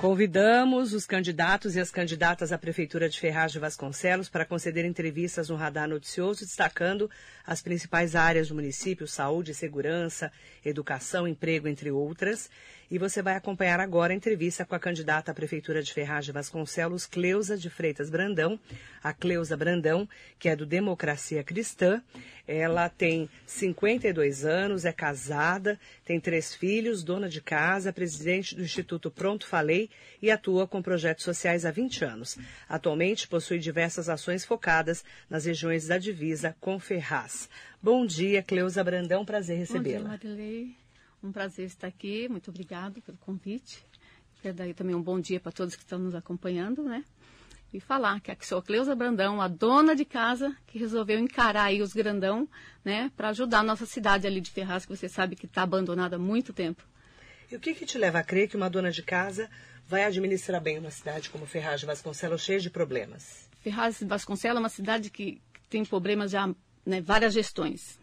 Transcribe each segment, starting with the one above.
Convidamos os candidatos e as candidatas à Prefeitura de Ferraz de Vasconcelos para conceder entrevistas no Radar Noticioso, destacando as principais áreas do município: saúde, segurança, educação, emprego, entre outras. E você vai acompanhar agora a entrevista com a candidata à Prefeitura de Ferraz de Vasconcelos, Cleusa de Freitas Brandão. A Cleusa Brandão, que é do Democracia Cristã. Ela tem 52 anos, é casada, tem três filhos, dona de casa, presidente do Instituto Pronto Falei e atua com projetos sociais há 20 anos. Atualmente possui diversas ações focadas nas regiões da divisa com Ferraz. Bom dia, Cleusa Brandão, prazer recebê-la. Bom dia, Marilei. Um prazer estar aqui, muito obrigado pelo convite. Quero dar também um bom dia para todos que estão nos acompanhando, né? E falar que aqui sou a Cleusa Brandão, a dona de casa, que resolveu encarar aí os grandão, né? Para ajudar a nossa cidade ali de Ferraz, que você sabe que está abandonada há muito tempo. E o que, que te leva a crer que uma dona de casa vai administrar bem uma cidade como Ferraz de Vasconcelos, cheia de problemas? Ferraz de Vasconcelos é uma cidade que tem problemas já, né, várias gestões.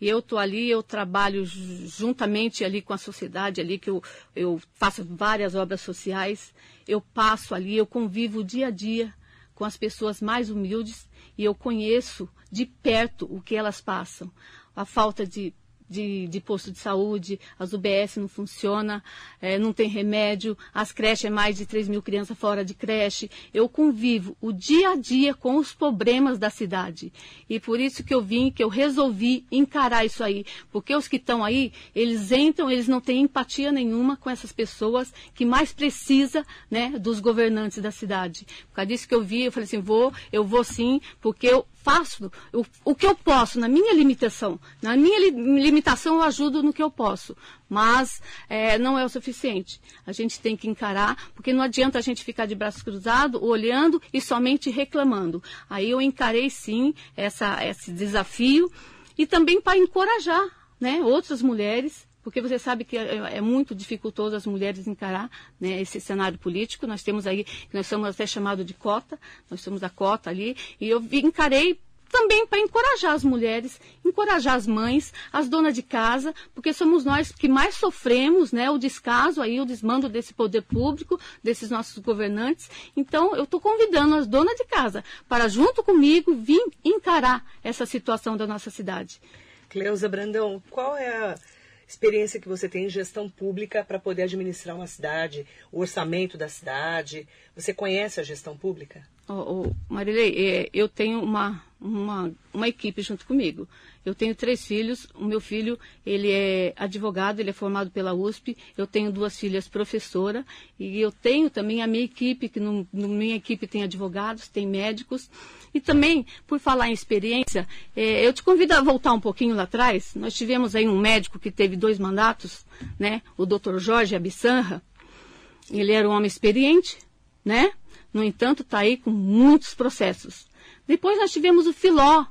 E eu estou ali, eu trabalho juntamente ali com a sociedade, ali que eu, eu faço várias obras sociais. Eu passo ali, eu convivo dia a dia com as pessoas mais humildes e eu conheço de perto o que elas passam. A falta de de, de, posto de saúde, as UBS não funcionam, é, não tem remédio, as creches é mais de 3 mil crianças fora de creche. Eu convivo o dia a dia com os problemas da cidade. E por isso que eu vim, que eu resolvi encarar isso aí. Porque os que estão aí, eles entram, eles não têm empatia nenhuma com essas pessoas que mais precisa né, dos governantes da cidade. Por causa disso que eu vi, eu falei assim, vou, eu vou sim, porque eu faço o, o que eu posso, na minha limitação. Na minha li, limitação eu ajudo no que eu posso, mas é, não é o suficiente. A gente tem que encarar, porque não adianta a gente ficar de braços cruzados, olhando e somente reclamando. Aí eu encarei sim essa, esse desafio e também para encorajar né, outras mulheres porque você sabe que é, é, muito dificultoso as mulheres encarar né, esse cenário político. Nós temos aí, nós somos até chamado de cota, nós somos a cota ali, e eu encarei também para encorajar as mulheres, encorajar as mães, as donas de casa, porque somos nós que mais sofremos, né, o descaso aí, o desmando desse poder público, desses nossos governantes. Então, eu estou convidando as donas de casa para, junto comigo, vir encarar essa situação da nossa cidade. Cleusa Brandão, qual é a experiência que você tem em gestão pública para poder administrar uma cidade, o orçamento da cidade. Você conhece a gestão pública? Oh, oh, Marilei, é, eu tenho uma, uma, uma equipe junto comigo. Eu tenho três filhos. O meu filho, ele é advogado, ele é formado pela USP. Eu tenho duas filhas professora. E eu tenho também a minha equipe, que no, no minha equipe tem advogados, tem médicos. E também, por falar em experiência, é, eu te convido a voltar um pouquinho lá atrás. Nós tivemos aí um médico que teve dois mandatos, né? O doutor Jorge Abissanra. Ele era um homem experiente, né? No entanto, está aí com muitos processos. Depois nós tivemos o Filó.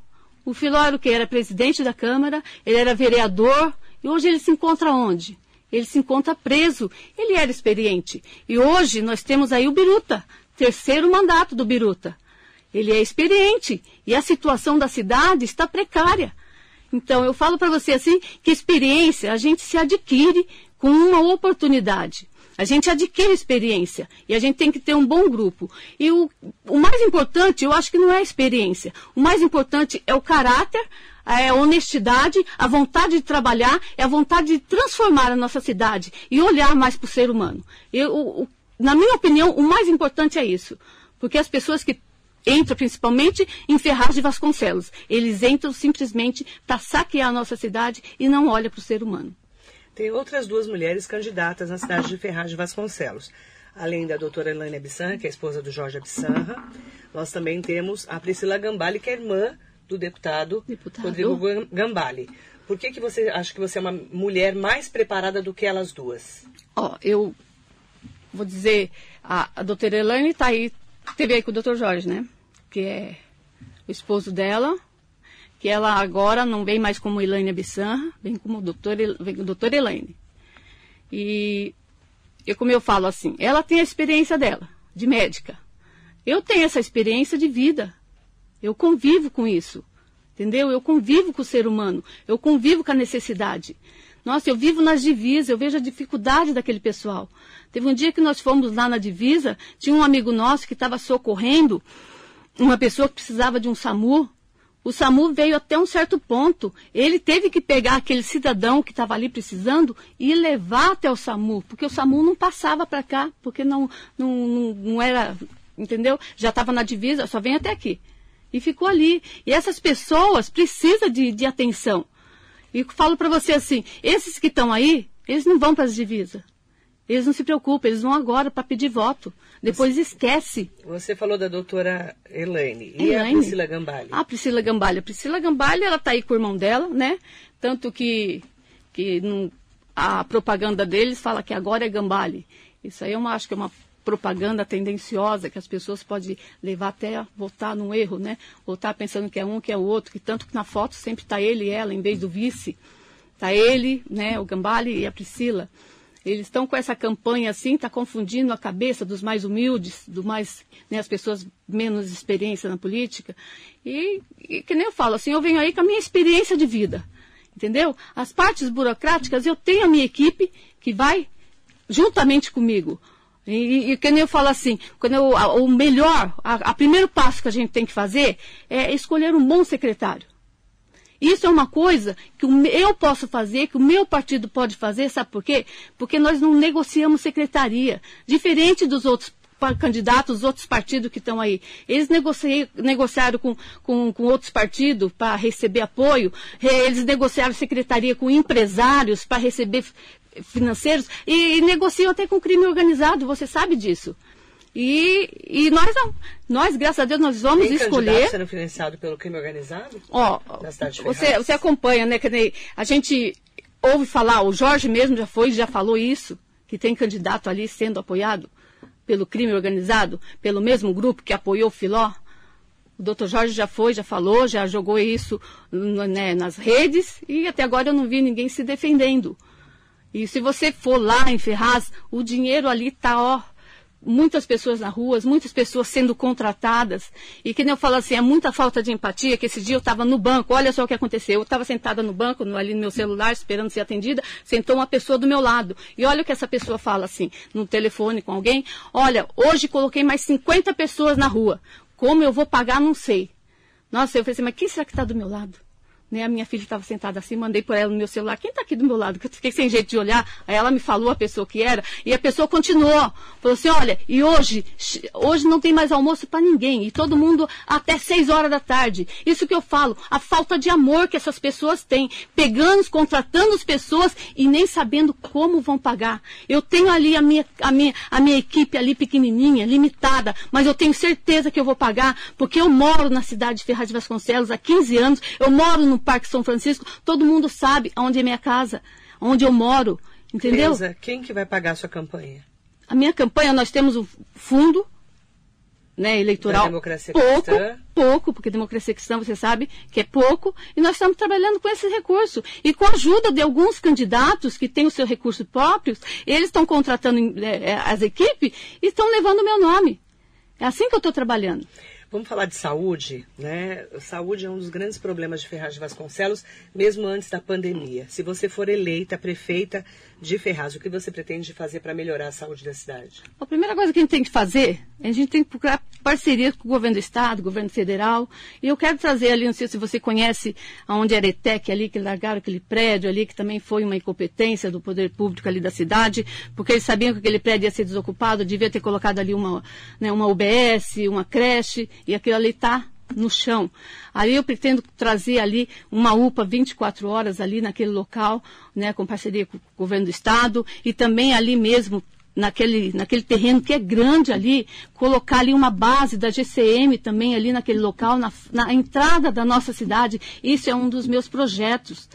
O Filó era o que? Era presidente da Câmara, ele era vereador, e hoje ele se encontra onde? Ele se encontra preso. Ele era experiente. E hoje nós temos aí o Biruta, terceiro mandato do Biruta. Ele é experiente e a situação da cidade está precária. Então, eu falo para você assim que experiência a gente se adquire com uma oportunidade. A gente adquire experiência e a gente tem que ter um bom grupo. E o, o mais importante, eu acho que não é a experiência. O mais importante é o caráter, é a honestidade, a vontade de trabalhar, é a vontade de transformar a nossa cidade e olhar mais para o ser humano. Eu, o, na minha opinião, o mais importante é isso. Porque as pessoas que entram principalmente em Ferraz de Vasconcelos. Eles entram simplesmente para saquear a nossa cidade e não olham para o ser humano. Tem outras duas mulheres candidatas na cidade de Ferraz de Vasconcelos. Além da doutora Elaine Abissan, que é a esposa do Jorge Abissanra, nós também temos a Priscila Gambale, que é irmã do deputado, deputado. Rodrigo Gambale. Por que, que você acha que você é uma mulher mais preparada do que elas duas? Ó, oh, eu vou dizer, a, a doutora Elaine está aí, teve aí com o doutor Jorge, né? Que é o esposo dela, que ela agora não vem mais como Elaine Abissan, vem como doutor, vem com doutor Elaine. E, e como eu falo assim, ela tem a experiência dela, de médica. Eu tenho essa experiência de vida. Eu convivo com isso. Entendeu? Eu convivo com o ser humano. Eu convivo com a necessidade. Nossa, eu vivo nas divisas, eu vejo a dificuldade daquele pessoal. Teve um dia que nós fomos lá na divisa, tinha um amigo nosso que estava socorrendo uma pessoa que precisava de um SAMU. O SAMU veio até um certo ponto. Ele teve que pegar aquele cidadão que estava ali precisando e levar até o SAMU, porque o SAMU não passava para cá, porque não, não, não, era, entendeu? Já estava na divisa, só vem até aqui. E ficou ali. E essas pessoas precisam de, de atenção. E falo para você assim, esses que estão aí, eles não vão para as divisas. Eles não se preocupam, eles vão agora para pedir voto. Depois você, esquece. Você falou da doutora Elaine. E Elaine. a Priscila Gambalha? A Priscila Gambalha. A Priscila Gambalha, ela está aí com o irmão dela, né? Tanto que, que não, a propaganda deles fala que agora é Gambale. Isso aí eu acho que é uma propaganda tendenciosa que as pessoas podem levar até a votar num erro, né? Votar pensando que é um, que é o outro, que tanto que na foto sempre está ele e ela em vez do vice. Está ele, né, o Gambale e a Priscila. Eles estão com essa campanha assim, está confundindo a cabeça dos mais humildes, do mais, né, as pessoas menos experiência na política. E, e, que nem eu falo, assim, eu venho aí com a minha experiência de vida, entendeu? As partes burocráticas, eu tenho a minha equipe que vai juntamente comigo. E, e que nem eu falo assim, quando eu, a, o melhor, a primeiro passo que a gente tem que fazer é escolher um bom secretário. Isso é uma coisa que eu posso fazer, que o meu partido pode fazer, sabe por quê? Porque nós não negociamos secretaria. Diferente dos outros candidatos, os outros partidos que estão aí. Eles negociaram com, com, com outros partidos para receber apoio, eles negociaram secretaria com empresários para receber financeiros e, e negociam até com crime organizado, você sabe disso. E, e nós não. Nós, graças a Deus, nós vamos Tem escolher. sendo financiado pelo crime organizado? Ó, você, você acompanha, né? Que a gente ouve falar, o Jorge mesmo já foi, já falou isso, que tem candidato ali sendo apoiado pelo crime organizado, pelo mesmo grupo que apoiou o Filó. O doutor Jorge já foi, já falou, já jogou isso né, nas redes e até agora eu não vi ninguém se defendendo. E se você for lá em Ferraz, o dinheiro ali está, ó, muitas pessoas na rua, muitas pessoas sendo contratadas. E que nem eu falo assim, é muita falta de empatia, que esse dia eu estava no banco, olha só o que aconteceu. Eu estava sentada no banco, ali no meu celular, esperando ser atendida, sentou uma pessoa do meu lado. E olha o que essa pessoa fala assim, no telefone com alguém, olha, hoje coloquei mais 50 pessoas na rua. Como eu vou pagar, não sei. Nossa, eu falei assim, mas quem será que está do meu lado? Né, a minha filha estava sentada assim, mandei por ela no meu celular, quem está aqui do meu lado? Que eu fiquei sem jeito de olhar. Aí ela me falou a pessoa que era, e a pessoa continuou. Falou assim, olha, e hoje, hoje não tem mais almoço para ninguém, e todo mundo até seis horas da tarde. Isso que eu falo, a falta de amor que essas pessoas têm, pegando, contratando as pessoas e nem sabendo como vão pagar. Eu tenho ali a minha, a minha, a minha equipe ali pequenininha, limitada, mas eu tenho certeza que eu vou pagar, porque eu moro na cidade de Ferraz de Vasconcelos há 15 anos, eu moro no Parque São Francisco, todo mundo sabe onde é minha casa, onde eu moro, entendeu? Elza, quem que vai pagar a sua campanha? A minha campanha, nós temos o fundo né, eleitoral. Da democracia pouco, cristã. pouco, porque democracia cristã você sabe que é pouco, e nós estamos trabalhando com esse recurso. E com a ajuda de alguns candidatos que têm o seu recurso próprios, eles estão contratando é, as equipes e estão levando o meu nome. É assim que eu estou trabalhando. Vamos falar de saúde, né? Saúde é um dos grandes problemas de Ferraz de Vasconcelos, mesmo antes da pandemia. Se você for eleita prefeita de Ferraz, o que você pretende fazer para melhorar a saúde da cidade? A primeira coisa que a gente tem que fazer, a gente tem que procurar parceria com o governo do estado, governo federal. E eu quero trazer ali, não sei se você conhece aonde era ETEC ali, que largaram aquele prédio ali, que também foi uma incompetência do poder público ali da cidade, porque eles sabiam que aquele prédio ia ser desocupado, devia ter colocado ali uma, né, uma UBS, uma creche, e aquilo ali está no chão. Aí eu pretendo trazer ali uma UPA 24 horas ali naquele local, né, com parceria com o governo do estado e também ali mesmo naquele, naquele terreno que é grande ali, colocar ali uma base da GCM também ali naquele local, na, na entrada da nossa cidade. Isso é um dos meus projetos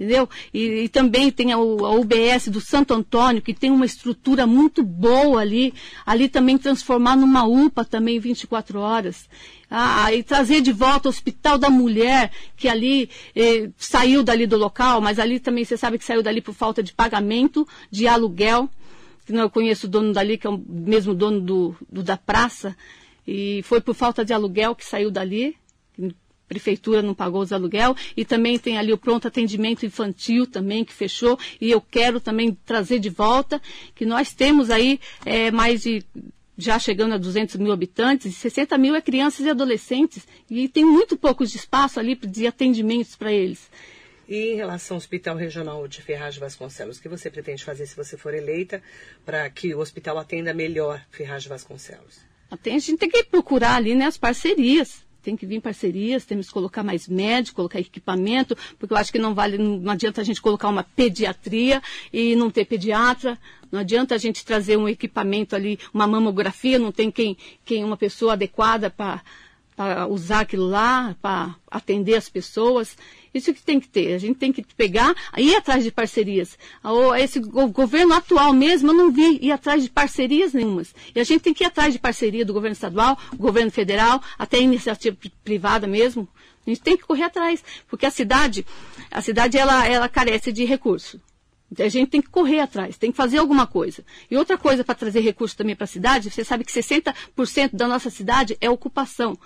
entendeu? E, e também tem a, a, UBS do Santo Antônio, que tem uma estrutura muito boa ali, ali também transformar numa UPA também 24 horas. Ah, e trazer de volta o Hospital da Mulher, que ali eh, saiu dali do local, mas ali também você sabe que saiu dali por falta de pagamento, de aluguel. Eu conheço o dono dali, que é o mesmo dono do, do da praça, e foi por falta de aluguel que saiu dali prefeitura não pagou os aluguel e também tem ali o pronto atendimento infantil também que fechou e eu quero também trazer de volta que nós temos aí é, mais de já chegando a 200 mil habitantes, e 60 mil é crianças e adolescentes, e tem muito pouco de espaço ali de atendimentos para eles. E em relação ao Hospital Regional de Ferraz de Vasconcelos, o que você pretende fazer se você for eleita para que o hospital atenda melhor Ferraz de Vasconcelos? A gente tem que procurar ali né, as parcerias tem que vir parcerias, temos que colocar mais médico, colocar equipamento, porque eu acho que não vale, não adianta a gente colocar uma pediatria e não ter pediatra, não adianta a gente trazer um equipamento ali, uma mamografia, não tem quem, quem uma pessoa adequada para usar aquilo lá, para atender as pessoas. Isso que tem que ter. A gente tem que pegar, ir atrás de parcerias. Esse governo atual mesmo, eu não vi ir atrás de parcerias nenhumas. E a gente tem que ir atrás de parceria do governo estadual, governo federal, até iniciativa privada mesmo. A gente tem que correr atrás, porque a cidade, a cidade ela, ela carece de recurso. A gente tem que correr atrás, tem que fazer alguma coisa. E outra coisa para trazer recurso também para a cidade, você sabe que 60% da nossa cidade é ocupação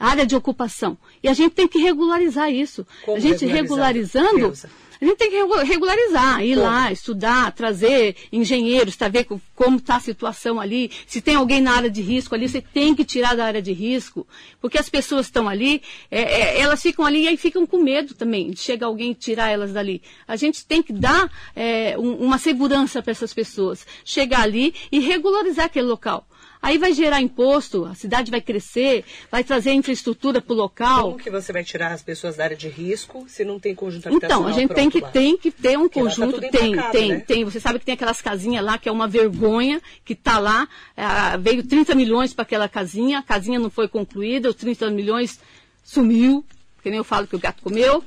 área de ocupação. E a gente tem que regularizar isso. Como a gente regularizando, a gente tem que regularizar, ir como? lá, estudar, trazer engenheiros para ver como está a situação ali. Se tem alguém na área de risco ali, você tem que tirar da área de risco. Porque as pessoas estão ali, é, é, elas ficam ali e aí ficam com medo também de chegar alguém e tirar elas dali. A gente tem que dar é, um, uma segurança para essas pessoas. Chegar ali e regularizar aquele local. Aí vai gerar imposto, a cidade vai crescer, vai trazer infraestrutura para o local. Como que você vai tirar as pessoas da área de risco se não tem conjunto habitacional Então, a gente tem que, tem que ter um Porque tá conjunto. Tá tem, tem, né? tem. Você sabe que tem aquelas casinhas lá que é uma vergonha, que está lá. É, veio 30 milhões para aquela casinha, a casinha não foi concluída, os 30 milhões sumiu, que nem eu falo que o gato comeu.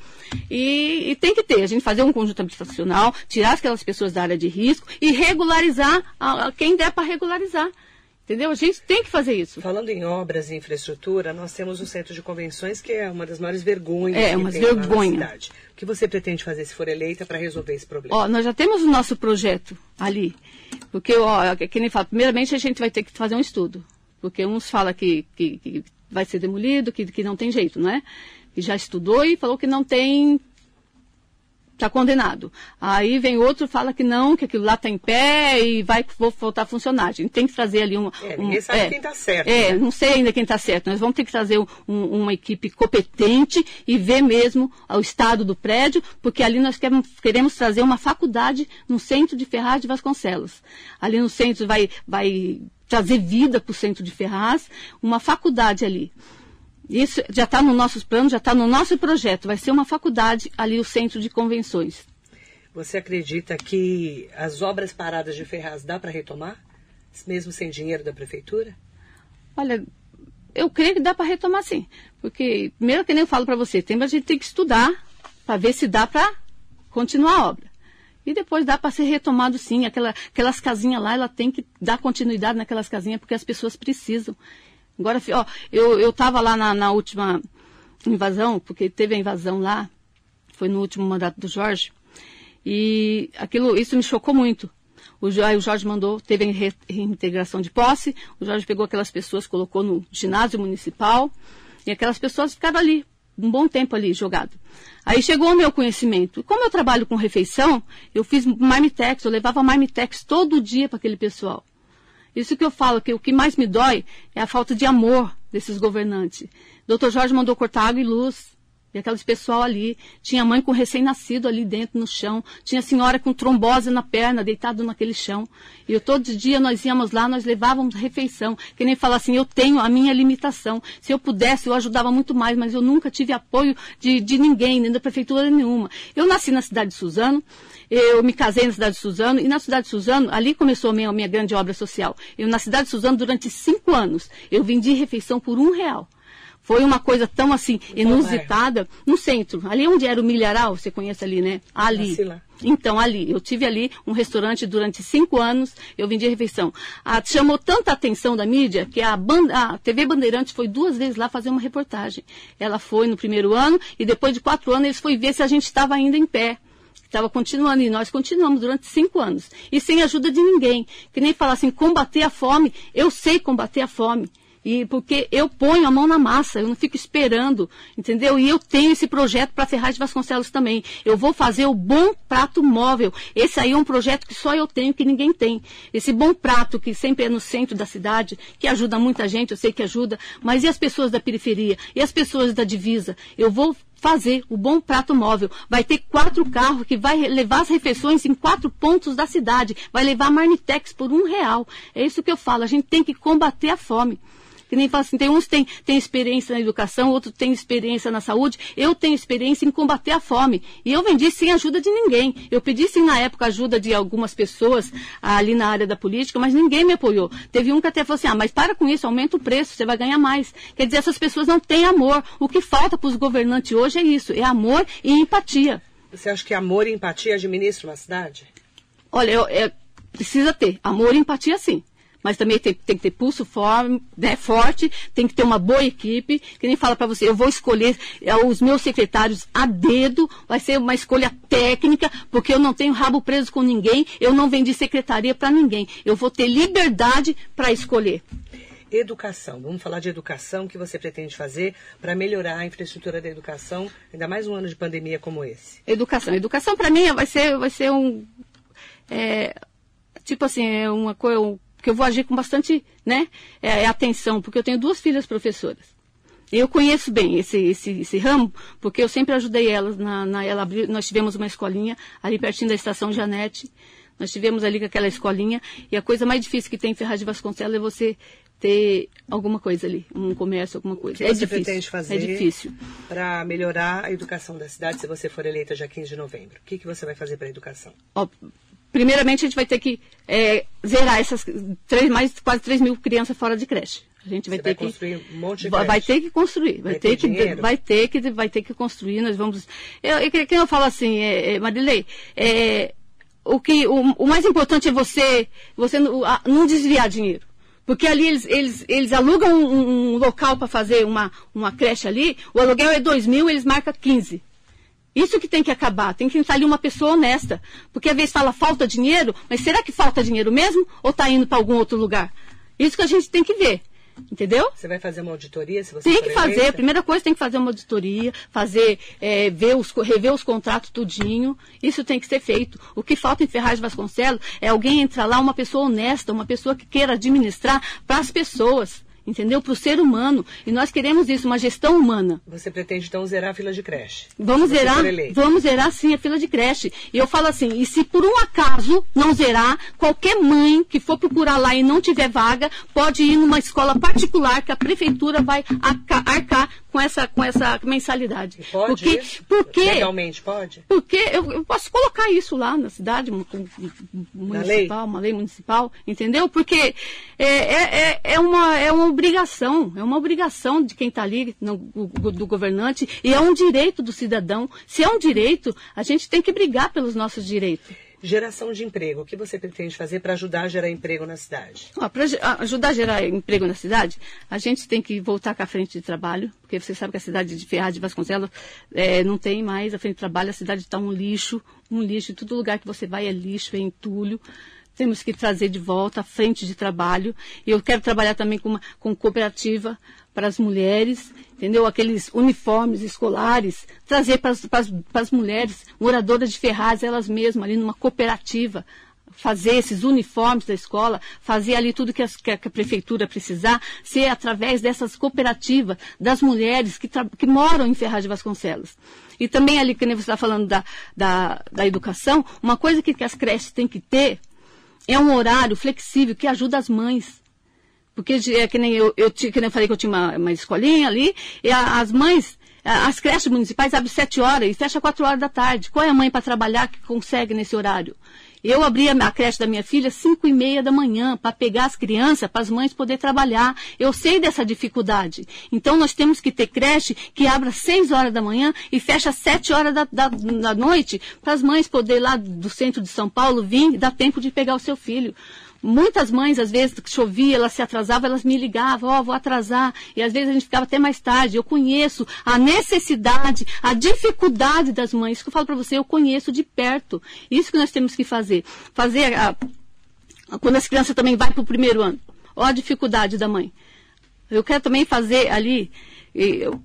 E, e, tem que ter, a gente fazer um conjunto habitacional, tirar aquelas pessoas da área de risco e regularizar a, a quem der para regularizar. Entendeu? A gente tem que fazer isso. Falando em obras e infraestrutura, nós temos o centro de convenções, que é uma das maiores vergonhas é, que tem vergonha. na cidade. O que você pretende fazer se for eleita para resolver esse problema? Ó, nós já temos o nosso projeto ali. Porque, ó, é que nem fala, primeiramente a gente vai ter que fazer um estudo. Porque uns falam que, que, que vai ser demolido, que, que não tem jeito, não é? E já estudou e falou que não tem está condenado. Aí vem outro fala que não, que aquilo lá está em pé e vai voltar a funcionar. A gente tem que trazer ali um. É, ninguém sabe é, quem está certo. É, né? não sei ainda quem está certo. Nós vamos ter que trazer um, uma equipe competente e ver mesmo o estado do prédio, porque ali nós queremos, queremos trazer uma faculdade no centro de Ferraz de Vasconcelos. Ali no centro vai, vai trazer vida para o centro de Ferraz, uma faculdade ali. Isso já está no nossos planos, já está no nosso projeto. Vai ser uma faculdade ali, o centro de convenções. Você acredita que as obras paradas de Ferraz dá para retomar, mesmo sem dinheiro da prefeitura? Olha, eu creio que dá para retomar sim. Porque, primeiro que nem eu falo para você, tem, a gente tem que estudar para ver se dá para continuar a obra. E depois dá para ser retomado sim. Aquela, aquelas casinhas lá, ela tem que dar continuidade naquelas casinhas, porque as pessoas precisam. Agora, ó, eu estava lá na, na, última invasão, porque teve a invasão lá, foi no último mandato do Jorge, e aquilo, isso me chocou muito. O, o Jorge mandou, teve a reintegração de posse, o Jorge pegou aquelas pessoas, colocou no ginásio municipal, e aquelas pessoas ficaram ali, um bom tempo ali jogado. Aí chegou o meu conhecimento. Como eu trabalho com refeição, eu fiz marmitex, eu levava marmitex todo dia para aquele pessoal. Isso que eu falo, que o que mais me dói é a falta de amor desses governantes. Doutor Jorge mandou cortar água e luz. E aqueles pessoal ali, tinha mãe com recém-nascido ali dentro no chão, tinha senhora com trombose na perna, deitado naquele chão. E eu, todo dia nós íamos lá, nós levávamos refeição. Que nem falar assim, eu tenho a minha limitação. Se eu pudesse, eu ajudava muito mais, mas eu nunca tive apoio de, de ninguém, nem da prefeitura nenhuma. Eu nasci na cidade de Suzano, eu me casei na cidade de Suzano e na cidade de Suzano, ali começou a minha, a minha grande obra social. Eu, na cidade de Suzano, durante cinco anos, eu vendi refeição por um real. Foi uma coisa tão assim, inusitada, no centro. Ali onde era o Milharal, você conhece ali, né? Ali. Então, ali, eu tive ali um restaurante durante cinco anos, eu vendia refeição. Ah, chamou tanta atenção da mídia que a, banda, a TV Bandeirantes foi duas vezes lá fazer uma reportagem. Ela foi no primeiro ano e depois de quatro anos eles foi ver se a gente estava ainda em pé estava continuando e nós continuamos durante cinco anos e sem ajuda de ninguém. Que nem falar assim, combater a fome. Eu sei combater a fome. E porque eu ponho a mão na massa, eu não fico esperando, entendeu? E eu tenho esse projeto para Ferraz de Vasconcelos também. Eu vou fazer o bom prato móvel. Esse aí é um projeto que só eu tenho, que ninguém tem. Esse bom prato que sempre é no centro da cidade, que ajuda muita gente, eu sei que ajuda, mas e as pessoas da periferia? E as pessoas da divisa? Eu vou fazer o bom prato móvel. Vai ter quatro carros que vai levar as refeições em quatro pontos da cidade. Vai levar Marmitex por um real. É isso que eu falo. A gente tem que combater a fome. Que nem fala assim, tem uns têm tem experiência na educação, outros têm experiência na saúde. Eu tenho experiência em combater a fome. E eu vendi sem ajuda de ninguém. Eu pedi sim na época ajuda de algumas pessoas ali na área da política, mas ninguém me apoiou. Teve um que até falou assim, ah, mas para com isso, aumenta o preço, você vai ganhar mais. Quer dizer, essas pessoas não têm amor. O que falta para os governantes hoje é isso, é amor e empatia. Você acha que amor e empatia administram uma cidade? Olha, eu, eu, precisa ter amor e empatia sim mas também tem, tem que ter pulso form, né, forte, tem que ter uma boa equipe, que nem fala para você, eu vou escolher é, os meus secretários a dedo, vai ser uma escolha técnica, porque eu não tenho rabo preso com ninguém, eu não vendi secretaria para ninguém, eu vou ter liberdade para escolher. Educação, vamos falar de educação, o que você pretende fazer para melhorar a infraestrutura da educação, ainda mais um ano de pandemia como esse? Educação, educação para mim vai ser, vai ser um, é, tipo assim, é uma coisa, porque eu vou agir com bastante né, é, é, atenção, porque eu tenho duas filhas professoras. Eu conheço bem esse, esse, esse ramo, porque eu sempre ajudei elas. Na, na, ela abriu, nós tivemos uma escolinha ali pertinho da estação Janete. Nós tivemos ali com aquela escolinha. E a coisa mais difícil que tem em Ferraz de Vasconcelos é você ter alguma coisa ali, um comércio, alguma coisa. O que é você difícil. pretende fazer é difícil. para melhorar a educação da cidade se você for eleita já 15 de novembro? O que, que você vai fazer para a educação? Ó, primeiramente a gente vai ter que é, zerar essas três, mais quase 3 mil crianças fora de creche. A gente vai Você ter vai construir que um monte de vai, vai ter que construir, vai, Vai ter, ter que dinheiro? vai ter que vai ter que construir. Nós vamos. Eu, eu, que eu falo assim, é, é, Marilei, é, o que o, o mais importante é você você não, a- não desviar dinheiro. Porque ali eles, eles, eles alugam um, um local para fazer uma, uma creche ali, o aluguel é 2 mil, eles marcam 15. Isso que tem que acabar, tem que estar ali uma pessoa honesta. Porque às vezes fala falta dinheiro, mas será que falta dinheiro mesmo ou está indo para algum outro lugar? Isso que a gente tem que ver. Entendeu? Você vai fazer uma auditoria se você Tem que fazer, eleita? a primeira coisa tem que fazer uma auditoria, fazer, é, ver os, rever os contratos tudinho. Isso tem que ser feito. O que falta em Ferraz Vasconcelos é alguém entrar lá, uma pessoa honesta, uma pessoa que queira administrar para as pessoas, entendeu? Para o ser humano. E nós queremos isso, uma gestão humana. Você pretende então zerar a fila de creche? Vamos você zerar, vamos zerar sim a fila de creche. E eu falo assim, e se por um acaso não zerar, qualquer mãe que for procurar lá e não tiver vaga, pode ir numa escola particular que a prefeitura vai arca- arcar com essa, com essa mensalidade. E Pode porque, isso? porque, Legalmente pode? porque eu, eu posso colocar isso lá na cidade mu- mu- municipal, uma lei municipal, entendeu? Porque é, é, é, é uma, é uma obrigação, é uma obrigação de quem está ali, no- do governante, e é um direito do cidadão. Se é um direito, a gente tem que brigar pelos nossos direitos. Geração de emprego. O que você pretende fazer para ajudar a gerar emprego na cidade? Para ajudar a gerar emprego na cidade, a gente tem que voltar com a frente de trabalho, porque você sabe que a cidade de Ferraz de Vasconcelos eh, não tem mais a frente de trabalho, a cidade está um lixo, um lixo, em todo lugar que você vai é lixo, é entulho. Temos que trazer de volta a frente de trabalho. E eu quero trabalhar também com, uma, com cooperativa para as mulheres, entendeu? Aqueles uniformes escolares, trazer para as, mulheres, moradoras de Ferraz, elas mesmas, ali numa cooperativa, fazer esses uniformes da escola, fazer ali tudo que, as- que a, que a prefeitura precisar, ser através dessas cooperativas das mulheres que, que moram em Ferraz de Vasconcelos. E também ali, que você está falando da, da, da educação, uma coisa que, que as creches têm que ter é um horário flexível que ajuda as mães. Porque é que nem eu, eu, ti- que nem eu falei que eu tinha uma, uma escolinha ali, e a- as mães, as creches municipais abrem sete horas e fecha quatro horas da tarde. Qual é a mãe para trabalhar que consegue nesse horário? Eu abri a creche da minha filha às 5 e meia da manhã para pegar as crianças, para as mães poderem trabalhar. Eu sei dessa dificuldade. Então nós temos que ter creche que abra às 6 horas da manhã e fecha às 7 horas da, da, da noite para as mães poderem lá do centro de São Paulo vir e dar tempo de pegar o seu filho. Muitas mães, às vezes, que chovia, elas se atrasavam, elas me ligavam, ó, oh, vou atrasar. E às vezes a gente ficava até mais tarde. Eu conheço a necessidade, a dificuldade das mães. Isso que eu falo para você, eu conheço de perto. Isso que nós temos que fazer. Fazer, a, quando as crianças também vão para o primeiro ano. Ó a dificuldade da mãe. Eu quero também fazer ali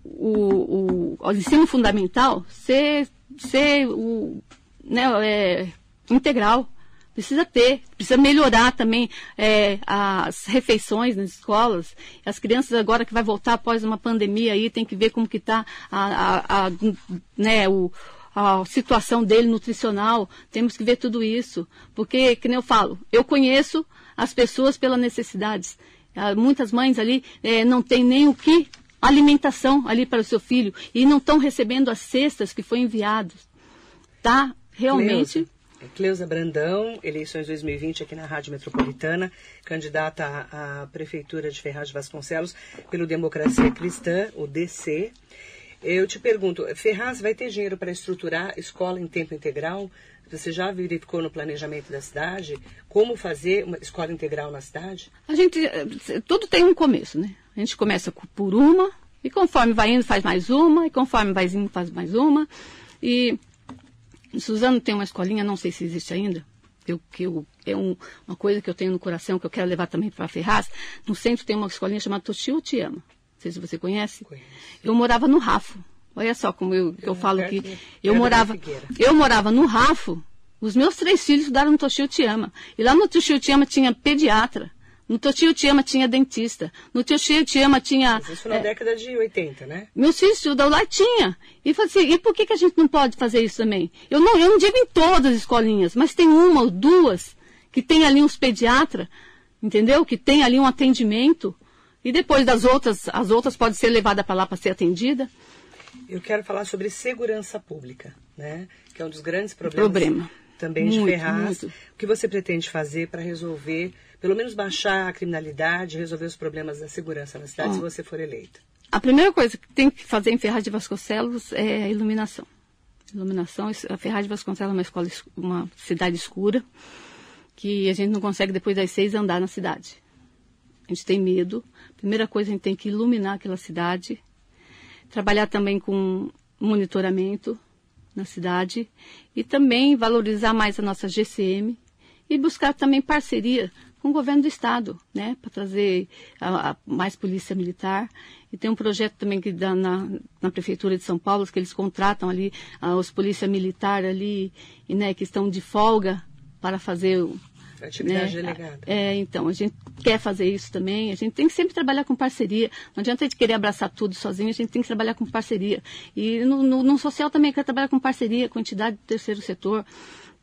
o, o, o ensino fundamental ser, ser o, né, é, integral. Precisa ter, precisa melhorar também é, as refeições nas escolas. As crianças agora que vai voltar após uma pandemia aí, tem que ver como que está a, a, a, né, a situação dele nutricional. Temos que ver tudo isso. Porque, que nem eu falo, eu conheço as pessoas pelas necessidades. Ah, muitas mães ali é, não têm nem o que alimentação ali para o seu filho e não estão recebendo as cestas que foram enviadas. Tá? Realmente. Cleusa Brandão, eleições 2020 aqui na Rádio Metropolitana, candidata à, Prefeitura de Ferraz de Vasconcelos pelo Democracia Cristã, o DC. Eu te pergunto, Ferraz vai ter dinheiro para estruturar escola em tempo integral? Você já verificou no planejamento da cidade como fazer uma escola integral na cidade? A gente, tudo tem um começo, né? A gente começa por uma, e conforme vai indo faz mais uma, e conforme vai indo faz mais uma. E Suzano tem uma escolinha, não sei se existe ainda, eu, que eu, é um, uma coisa que eu tenho no coração, que eu quero levar também para Ferraz. No centro tem uma escolinha chamada Toshio Te Ama. Não sei se você conhece. Conheço. Eu morava no Rafo. Olha só como eu, eu, eu falo que eu morava, eu morava no Rafo. Os meus três filhos estudaram no Toshio Te Ama. E lá no Toshio Te Ama tinha pediatra. No Toshio Tiama tinha dentista. No Toshio Tiama tinha... Mas isso na é, década de 80, né? Meus filhos estudam lá tinha. E falei assim, e por que, que a gente não pode fazer isso também? Eu não, eu não digo em todas as escolinhas, mas tem uma ou duas que tem ali uns pediatras, entendeu? Que tem ali um atendimento. E depois das outras, as outras podem ser levadas para lá para ser atendida. Eu quero falar sobre segurança pública, né? Que é um dos grandes problemas Problema. também muito, de Ferraz. Muito. O que você pretende fazer para resolver pelo menos baixar a criminalidade, resolver os problemas da segurança na cidade, se você for eleita? A primeira coisa que tem que fazer em Ferraz de Vasconcelos é a iluminação. Iluminação, a Ferraz de Vasconcelos é uma escola, uma cidade escura, que a gente não consegue depois das seis andar na cidade. A gente tem medo. Primeira coisa, a gente tem que iluminar aquela cidade. Trabalhar também com monitoramento na cidade e também valorizar mais a nossa GCM e buscar também parceria com o governo do estado, né, para trazer a, a, mais polícia militar. E tem um projeto também que dá na, na prefeitura de São Paulo que eles contratam ali a, os polícia militar ali, e, né, que estão de folga para fazer o Atividade né? delegada. É, então, a gente quer fazer isso também. A gente tem que sempre trabalhar com parceria. Não adianta a gente querer abraçar tudo sozinho, a gente tem que trabalhar com parceria. E no, no, no social também quer trabalhar com parceria, com entidade do terceiro setor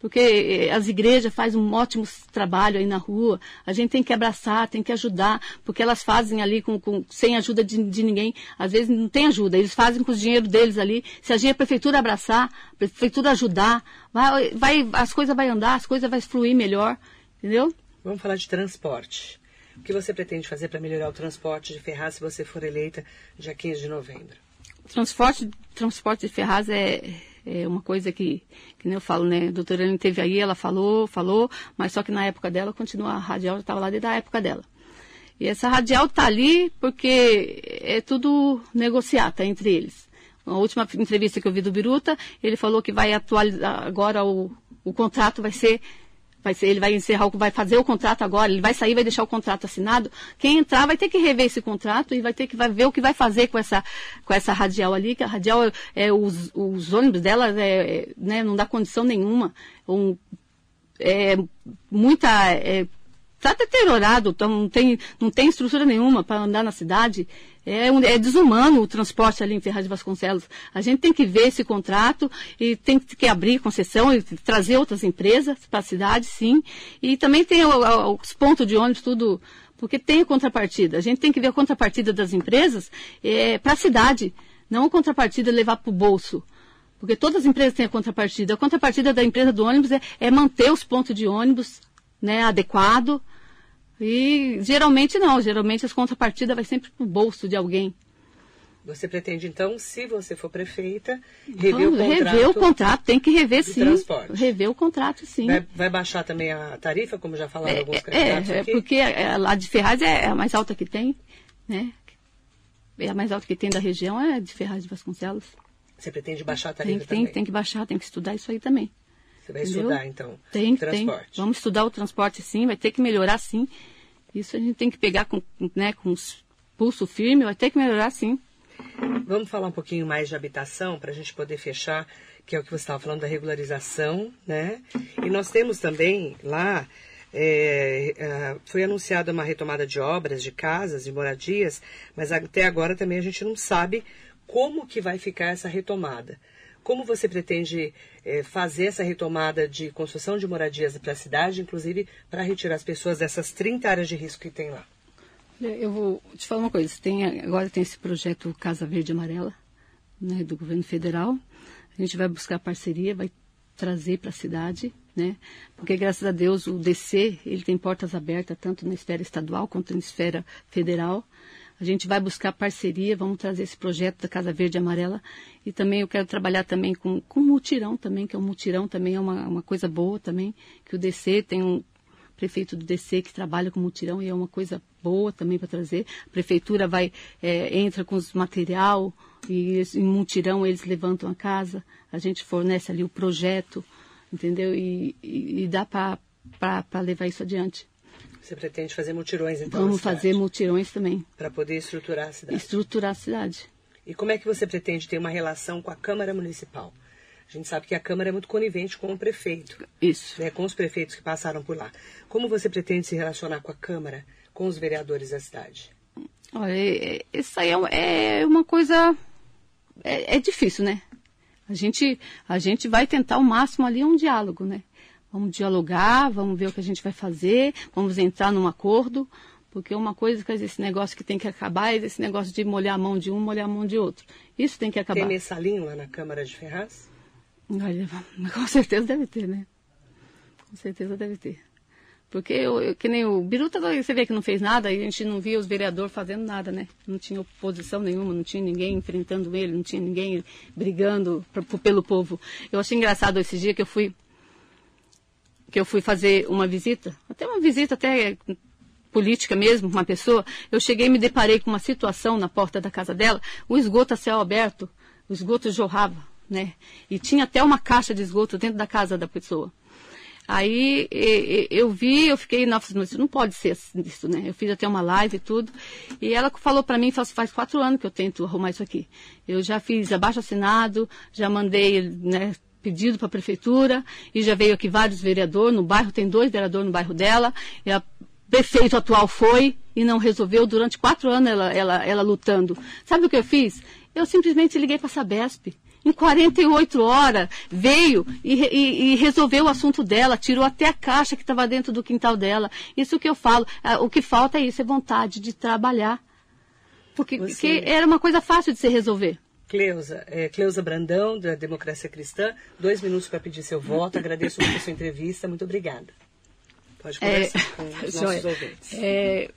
porque eh, as igrejas fazem um ótimo trabalho aí na rua. A gente tem que abraçar, tem que ajudar, porque elas fazem ali com, com sem ajuda de, de, ninguém. Às vezes não tem ajuda, eles fazem com o dinheiro deles ali. Se a, gente, a prefeitura abraçar, a prefeitura ajudar, vai, vai, as coisas vão andar, as coisas vão fluir melhor, entendeu? Vamos falar de transporte. O que você pretende fazer para melhorar o transporte de Ferraz se você for eleita dia 15 de novembro? Transporte, transporte de Ferraz é é uma coisa que, que eu falo, né? A doutora Helena teve aí, ela falou, falou, mas só que na época dela, continua, a radial estava lá desde a época dela. E essa radial está ali porque é tudo negociata entre eles. A última entrevista que eu vi do Biruta, ele falou que vai atualizar agora o, o contrato vai ser vai ser, ele vai encerrar, vai fazer o contrato agora, ele vai sair, vai deixar o contrato assinado. Quem entrar vai ter que rever esse contrato e vai ter que vai ver o que vai fazer com essa, com essa radial ali, que a radial, é, os, os ônibus dela é, né, não dá condição nenhuma. Um, é, muita. É, está deteriorado, então não tem, não tem estrutura nenhuma para andar na cidade. É, é, desumano o transporte ali em Ferraz de Vasconcelos. A gente tem que ver esse contrato e tem que abrir concessão e trazer outras empresas para a cidade, sim. E também tem os pontos de ônibus, tudo, porque tem a contrapartida. A gente tem que ver a contrapartida das empresas é, para a cidade, não a contrapartida levar para o bolso. Porque todas as empresas têm a contrapartida. A contrapartida da empresa do ônibus é, é manter os pontos de ônibus né, adequado. E geralmente não, geralmente as contrapartidas vai sempre para o bolso de alguém. Você pretende, então, se você for prefeita, rever então, o contrato? Rever o contrato, tem que rever sim. Transporte. Rever o contrato, sim. Vai, vai, baixar também a tarifa, como já falaram é, alguns é, candidatos é, aqui? É, porque a, lá de Ferraz é, é a mais alta que tem, né? É a mais alta que tem da região, é de Ferraz de Vasconcelos. Você pretende baixar a tarifa tem, também? Tem, tem que baixar, tem que estudar isso aí também. Você vai Entendeu? estudar, então, tem, transporte? Tem. Vamos estudar o transporte, sim, vai ter que melhorar, sim. Isso a gente tem que pegar com, né, com pulso firme, vai ter que melhorar, sim. Vamos falar um pouquinho mais de habitação para a gente poder fechar, que é o que você estava falando da regularização, né? E nós temos também lá é, é, foi anunciada uma retomada de obras, de casas, de moradias, mas até agora também a gente não sabe como que vai ficar essa retomada. Como você pretende é, fazer essa retomada de construção de moradias para a cidade, inclusive para retirar as pessoas dessas 30 áreas de risco que tem lá? Eu vou te falar uma coisa. Tem, agora tem esse projeto Casa Verde Amarela, né, do governo federal. A gente vai buscar parceria, vai trazer para a cidade, né? Porque graças a Deus o DC ele tem portas abertas tanto na esfera estadual quanto na esfera federal. A gente vai buscar parceria, vamos trazer esse projeto da Casa Verde Amarela e também eu quero trabalhar também com, com mutirão também, que é um mutirão também é uma, uma coisa boa também, que o DC tem um, prefeito do DC que trabalha com mutirão e é uma coisa boa também para trazer. A prefeitura vai, é, entra com os material e em mutirão eles levantam a casa, a gente fornece ali o projeto, entendeu? E, e, e dá para levar isso adiante. Você pretende fazer mutirões então? Vamos fazer mutirões também. Para poder estruturar a cidade. Estruturar a cidade. E como é que você pretende ter uma relação com a Câmara Municipal? A gente sabe que a Câmara é muito conivente com o prefeito. Isso. Né, com os prefeitos que passaram por lá. Como você pretende se relacionar com a Câmara, com os vereadores da cidade? Olha, é, é, isso aí é, é uma coisa. É, é, difícil, né? A gente, a gente vai tentar o máximo ali um diálogo, né? Vamos dialogar, vamos ver o que a gente vai fazer, vamos entrar num acordo, porque uma coisa que esse negócio que tem que acabar é esse negócio de molhar a mão de um, molhar a mão de outro. Isso tem que acabar. Tem mensalinho lá na Câmara de Ferraz? Olha, com certeza deve ter, né? Com certeza deve ter. Porque eu, eu, que nem o Biruta, você vê que não fez nada, e a gente não via os vereadores fazendo nada, né? Não tinha oposição nenhuma, não tinha ninguém enfrentando ele, não tinha ninguém brigando pra, pelo povo. Eu achei engraçado esse dia que eu fui que eu fui fazer uma visita, até uma visita até política mesmo, uma pessoa, eu cheguei e me deparei com uma situação na porta da casa dela, o esgoto a céu aberto, o esgoto jorrava né? E tinha até uma caixa de esgoto dentro da casa da pessoa. Aí eu vi, eu fiquei, nossa, não pode ser isso, né? Eu fiz até uma live e tudo. E ela falou para mim, faz, faz quatro anos que eu tento arrumar isso aqui. Eu já fiz abaixo assinado, já mandei, né, pedido para a prefeitura, e já veio aqui vários vereadores no bairro, tem dois vereadores no bairro dela, e a prefeito atual foi e não resolveu durante quatro anos ela, ela, ela lutando. Sabe o que eu fiz? Eu simplesmente liguei para a Sabesp em 48 horas, veio e, e, e, resolveu o assunto dela, tirou até a caixa que estava dentro do quintal dela. Isso que eu falo. O que falta é isso, é vontade de trabalhar. Porque Você... era uma coisa fácil de se resolver. Cleusa, é, Cleusa Brandão, da Democracia Cristã, dois minutos para pedir seu voto. Agradeço muito a sua entrevista. Muito obrigada. Pode conversar é, com os nossos ouvintes. É,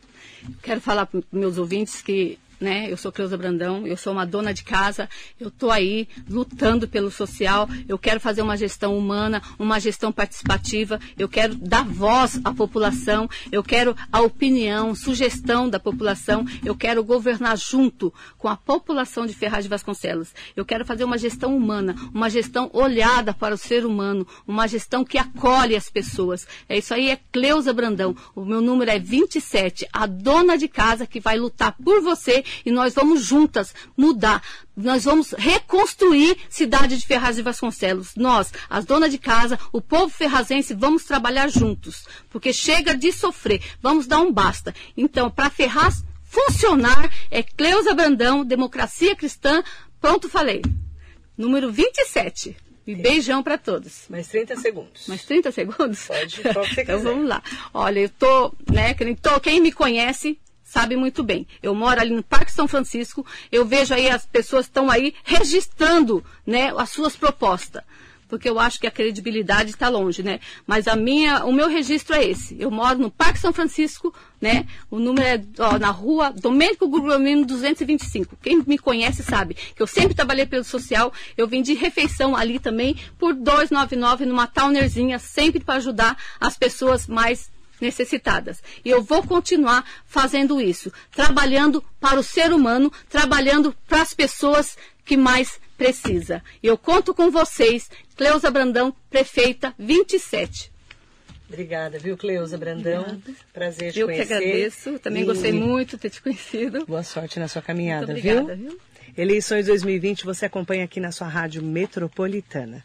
quero falar para meus ouvintes que né? Eu sou Cleusa Brandão, eu sou uma dona de casa, eu estou aí lutando pelo social, eu quero fazer uma gestão humana, uma gestão participativa, eu quero dar voz à população, eu quero a opinião, sugestão da população, eu quero governar junto com a população de Ferraz de Vasconcelos. Eu quero fazer uma gestão humana, uma gestão olhada para o ser humano, uma gestão que acolhe as pessoas. É isso aí, é Cleusa Brandão. O meu número é 27, a dona de casa que vai lutar por você e nós vamos juntas mudar. Nós vamos reconstruir cidade de Ferraz de Vasconcelos. Nós, as donas de casa, o povo ferrazense, vamos trabalhar juntos. Porque chega de sofrer. Vamos dar um basta. Então, para Ferraz funcionar, é Cleusa Brandão, Democracia Cristã. Pronto, falei. Número 27. E beijão para todos. Mais 30 segundos. Mais 30 segundos? Pode, você Então vamos lá. Olha, eu tô, né, quem me conhece sabe muito bem. Eu moro ali no Parque São Francisco, eu vejo aí as pessoas estão aí registrando né, as suas propostas porque eu acho que a credibilidade está longe, né? Mas a minha, o meu registro é esse. Eu moro no Parque São Francisco, né? O número é ó, na rua Domênico Guglielmino 225. Quem me conhece sabe que eu sempre trabalhei pelo social. Eu vendi refeição ali também por 299 numa townerzinha, sempre para ajudar as pessoas mais necessitadas. E eu vou continuar fazendo isso, trabalhando para o ser humano, trabalhando para as pessoas que mais precisa. E eu conto com vocês, Cleusa Brandão, prefeita 27. Obrigada, viu, Cleusa Brandão? Obrigada. Prazer te eu conhecer. Eu que agradeço. Também e... gostei muito de ter te conhecido. Boa sorte na sua caminhada, obrigada, viu? viu? Eleições 2020 você acompanha aqui na sua rádio metropolitana.